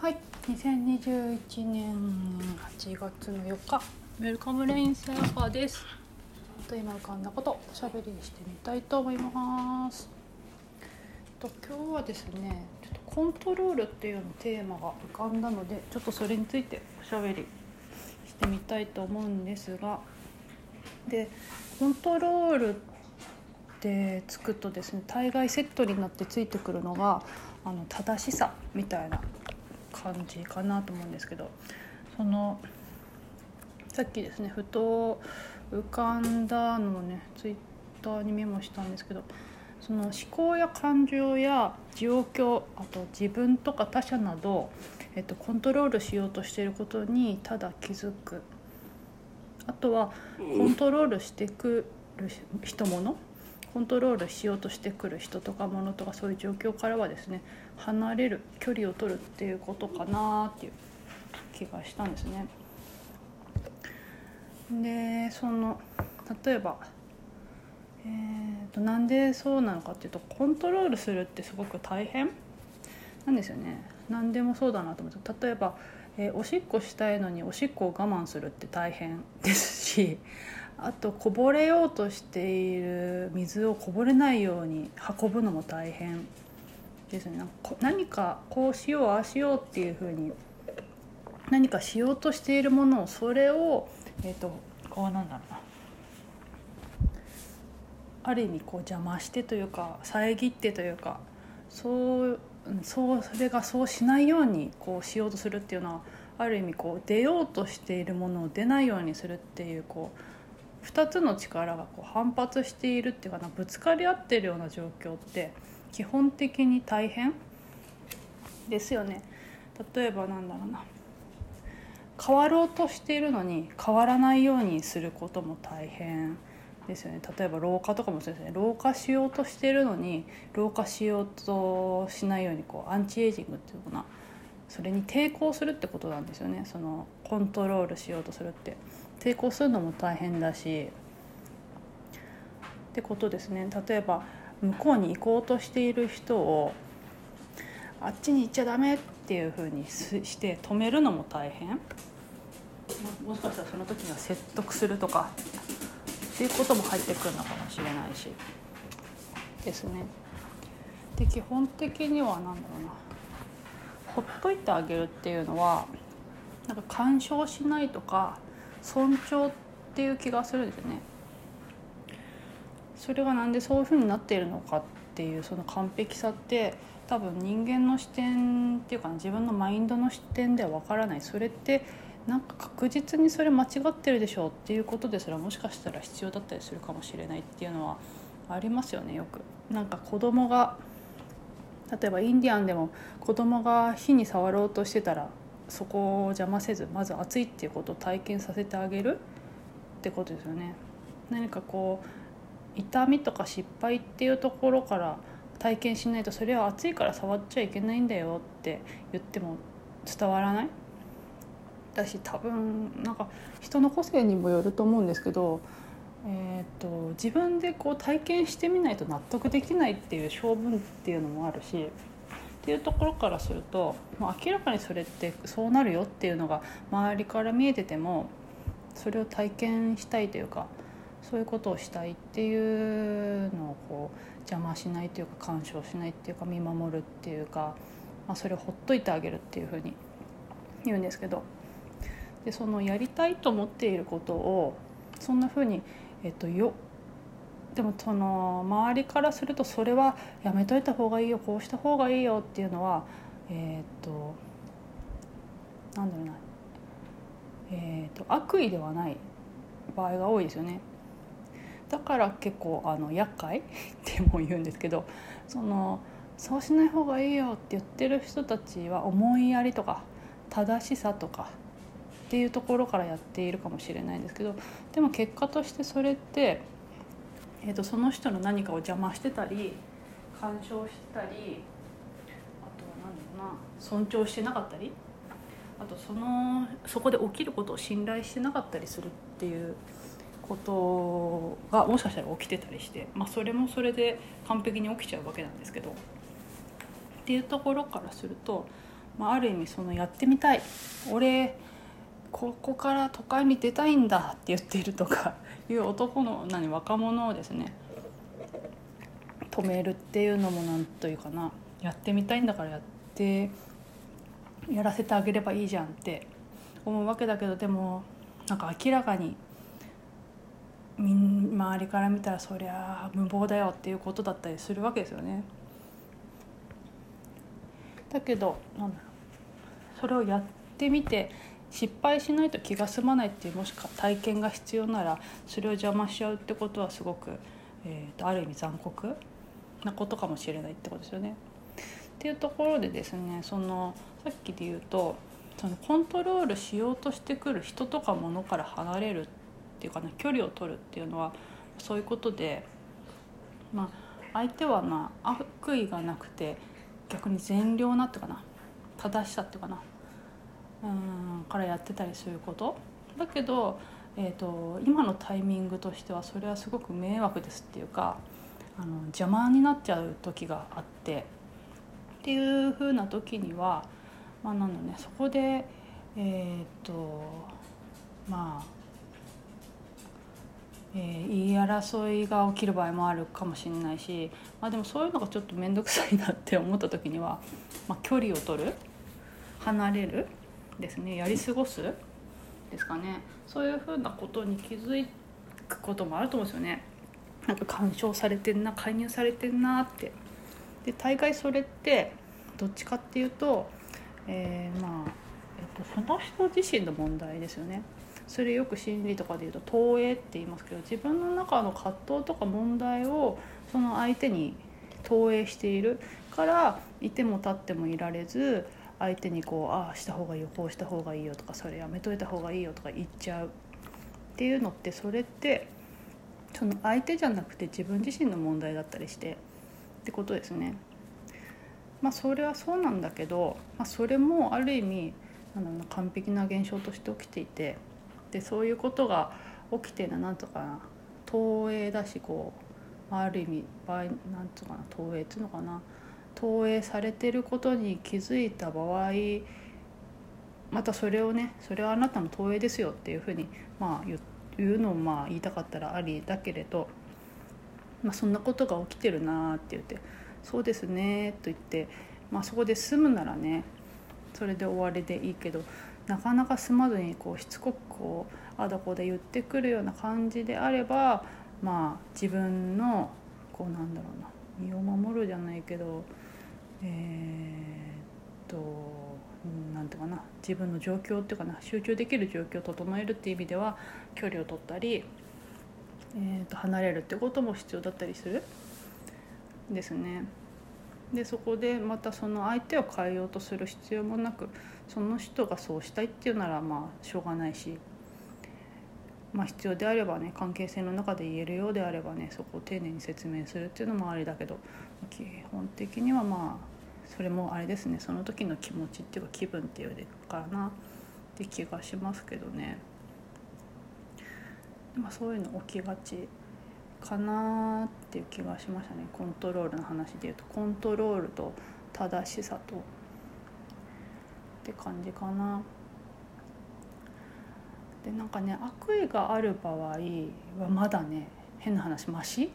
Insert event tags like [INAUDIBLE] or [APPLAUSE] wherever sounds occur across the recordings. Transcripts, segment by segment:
はい、2021年8月の4日、ウェルカムレインサーファーです。と今浮かんだことおしゃべりしてみたいと思います。と今日はですね、ちょっとコントロールっていうのテーマが浮かんだので、ちょっとそれについておしゃべりしてみたいと思うんですが、でコントロールってつくとですね、大概セットになってついてくるのがあの正しさみたいな感じかなと思うんですけどそのさっきですねふと浮かんだのをねツイッターにメモしたんですけどその思考や感情や状況あと自分とか他者など、えっと、コントロールしようとしていることにただ気づく。あとはコントロールしてくる人物コントロールしようとしてくる人とか物とかそういう状況からはですね離れる距離を取るっていうことかなっていう気がしたんですね。でその例えば、えーと、なんでそうなのかっていうとコントロールするってすごく大変なんですよね。何でもそうだなと思って例えば、えー、おしっこしたいのにおしっこを我慢するって大変ですし [LAUGHS] あとこぼれようとしている水をこぼれないように運ぶのも大変ですね。何かこうしようああしようっていうふうに何かしようとしているものをそれをえっ、ー、とこうなんだろうな。ある意味こう邪魔してというか遮ってというかそうそうそれがそうしないようにこうしようとするっていうのはある意味こう出ようとしているものを出ないようにするっていうこう2つの力がこう反発しているっていうかなぶつかり合ってるような状況って基本的に大変？ですよね。例えばなんだろうな。変わろうとしているのに変わらないようにすることも大変ですよね。例えば老化とかもそうですね。老化しようとしているのに老化しようとしないようにこうアンチエイジングっていうのかな。それに抵抗するってことなんですよね。そのコントロールしようとするって。抵抗するのも大変だしってことですね。例えば向こうに行こうとしている人をあっちに行っちゃダメっていうふうにして止めるのも大変。もしかしたらその時には説得するとかっていうことも入ってくるのかもしれないしですね。で基本的には何だろうな。ほっといてあげるっていうのはなんか干渉しないとか尊重っていう気がするんですよね。それがなんでそういうふうになっているのかっていうその完璧さって多分人間の視点っていうか自分のマインドの視点ではわからないそれってなんか確実にそれ間違ってるでしょうっていうことでそれはもしかしたら必要だったりするかもしれないっていうのはありますよねよく。なんか子供が例えばインディアンでも子供が火に触ろうとしてたらそこを邪魔せずまず熱いっていうことを体験させてあげるってことですよね。何かこう痛みとか失敗っていうところから体験しないとそれは熱いから触っちゃいけないんだよって言っても伝わらない？だし多分なんか人の個性にもよると思うんですけど、えー、と自分でこう体験してみないと納得できないっていう性分っていうのもあるしっていうところからすると、まあ、明らかにそれってそうなるよっていうのが周りから見えててもそれを体験したいというかそういうことをしたいっていうのをこう邪魔しないというか干渉しないっていうか見守るっていうか、まあ、それをほっといてあげるっていうふうに言うんですけどでそのやりたいと思っていることをそんなふうに、えっと、よでもその周りからするとそれはやめといた方がいいよこうした方がいいよっていうのはえっとなんだろうなえっと悪意ではない場合が多いですよね。だから結構あの厄介っても言うんですけどそのそうしない方がいいよって言ってる人たちは思いやりとか正しさとかっていうところからやっているかもしれないんですけどでも結果としてそれって、えー、とその人の何かを邪魔してたり干渉してたりあとは何だろうな尊重してなかったりあとそのそこで起きることを信頼してなかったりするっていうことがもしかしたら起きてたりして、まあ、それもそれで完璧に起きちゃうわけなんですけどっていうところからするとまあ、ある意味そのやってみたい。俺ここから都会に出たいんだって言っているとかいう男の何若者をですね止めるっていうのも何というかなやってみたいんだからやってやらせてあげればいいじゃんって思うわけだけどでもなんか明らかに周りから見たらそりゃ無謀だよっていうことだったりするわけですよね。だけどなんだろうそれをやってみて失敗しないと気が済まないっていうもしか体験が必要ならそれを邪魔しちゃうってことはすごく、えーと、ある意味残酷なことかもしれないってことですよね。っていうところでですねそのさっきで言うとそのコントロールしようとしてくる人とか物から離れるっていうかな距離を取るっていうのはそういうことで、まあ、相手はな悪意がなくて逆に善良なっていうかな正しさっていうかなうんからやってたりすること？だけど、えーと、今のタイミングとしてはそれはすごく迷惑ですっていうかあの邪魔になっちゃう時があって。っていうふうな時には、まあ、なんだねそこでえっ、ー、とまあえー、言い争いが起きる場合もあるかもしれないし、まあ、でもそういうのがちょっと面倒くさいなって思った時には、まあ、距離を取る？離れる？ですねやり過ごすですかね。そういうふうなことに気づくこともあると思うんですよね。なんか干渉されてんな介入されてんなって。で大概それってどっちかっていうと、えー、まあ、えっと、その人自身の問題ですよね。それよく心理とかで言うと投影って言いますけど自分の中の葛藤とか問題をその相手に投影しているからいても立ってもいられず相手にこうああした方がいいよこうした方がいいよとかそれやめといた方がいいよとか言っちゃうっていうのってそれってその相手じゃなくて自分自身の問題だったりしてってことですね。まあそれはそうなんだけど、まあ、それもある意味なんだろうな完璧な現象として起きていてでそういうことが起きてるのはなんとかな投影だしこうある意味場合なんとかな投影っていうのかな投影されてることに気づいた場合またそれをねそれはあなたの投影ですよっていうふうにまあ言うのをまあ言いたかったらありだけれど、まあ、そんなことが起きてるなって言って「そうですね」と言って、まあ、そこで済むならねそれで終わりでいいけどなかなか済まずにこうしつこくこうあだこで言ってくるような感じであればまあ自分のこうなんだろうな身を守るじゃないけどえー、っと何ていうかな自分の状況っていうかな集中できる状況を整えるっていう意味では距離を取ったり、えー、と離れるってことも必要だったりするですね。でそこでまたその相手を変えようとする必要もなくその人がそうしたいっていうならまあしょうがないし、まあ、必要であればね関係性の中で言えるようであればねそこを丁寧に説明するっていうのもありだけど基本的にはまあそれもあれですねその時の気持ちっていうか気分っていうかなって気がしますけどね。まあ、そういうの起きがちかなっていう気がしましたねコントロールの話でいうとコントロールと正しさとって感じかな。でなんかね悪意がある場合はまだね変な話マシ？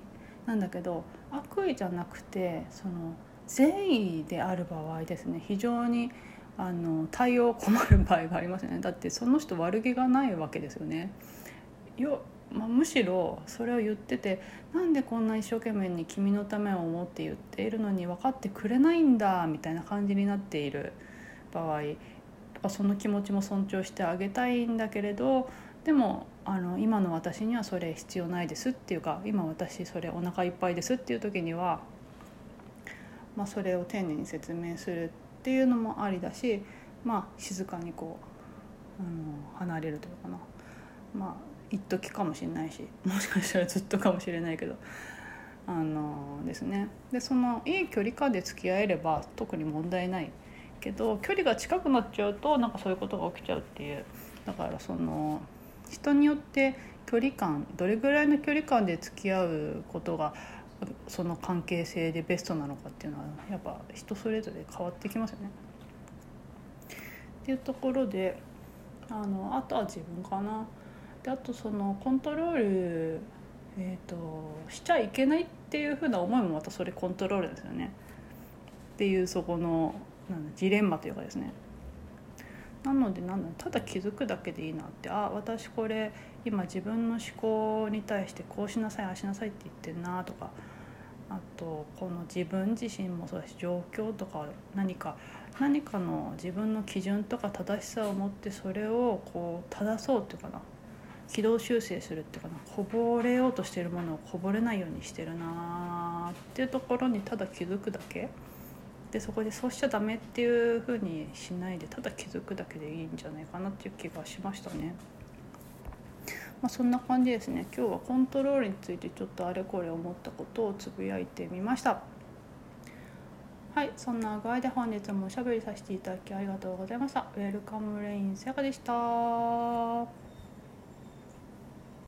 なんだけど悪意じゃなくてその善意である場合ですね非常にあの対応困る場合がありますよねだってその人悪気がないわけですよね。よまあ、むしろそれを言っててなんでこんな一生懸命に君のためを思って言っているのに分かってくれないんだみたいな感じになっている場合その気持ちも尊重してあげたいんだけれどでもあの今の私にはそれ必要ないですっていうか今私それお腹いっぱいですっていう時にはまあ、それを丁寧に説明するっていうのもありだし、まあ、静かにこうあの離れるというかな。まあ一時かもしれないし [LAUGHS] もしかしたらずっとかもしれないけど。あのですね。でそのいい距離感で付き合えれば特に問題ないけど距離が近くなっちゃうとなんかそういうことが起きちゃうっていう。だからその人によって距離感どれぐらいの距離感で付き合うことがその関係性でベストなのかっていうのはやっぱ人それぞれ変わってきますよね。っていうところであのあとは自分かな。であとそのコントロール、えーと、しちゃいけないっていうふうな思いもまたそれコントロールですよね。っていうそこのなんジレンマというかですね。なのでなんだただ気づくだけでいいなってあ私これ今自分の思考に対してこうしなさいああしなさいって言ってんなとかあとこの自分自身もそうだし状況とか何か何かの自分の基準とか正しさを持ってそれをこう正そうっていうかな軌道修正するっていうかなこぼれようとしてるものをこぼれないようにしてるなっていうところにただ気づくだけ。でそこでそうしちゃダメっていうふうにしないでただ気づくだけでいいんじゃないかなっていう気がしましたね。まあ、そんな感じですね。今日はコントロールについてちょっとあれこれ思ったことをつぶやいてみました。はいそんな具合で本日もおしゃべりさせていただきありがとうございました。ウェルカムレインセガでした。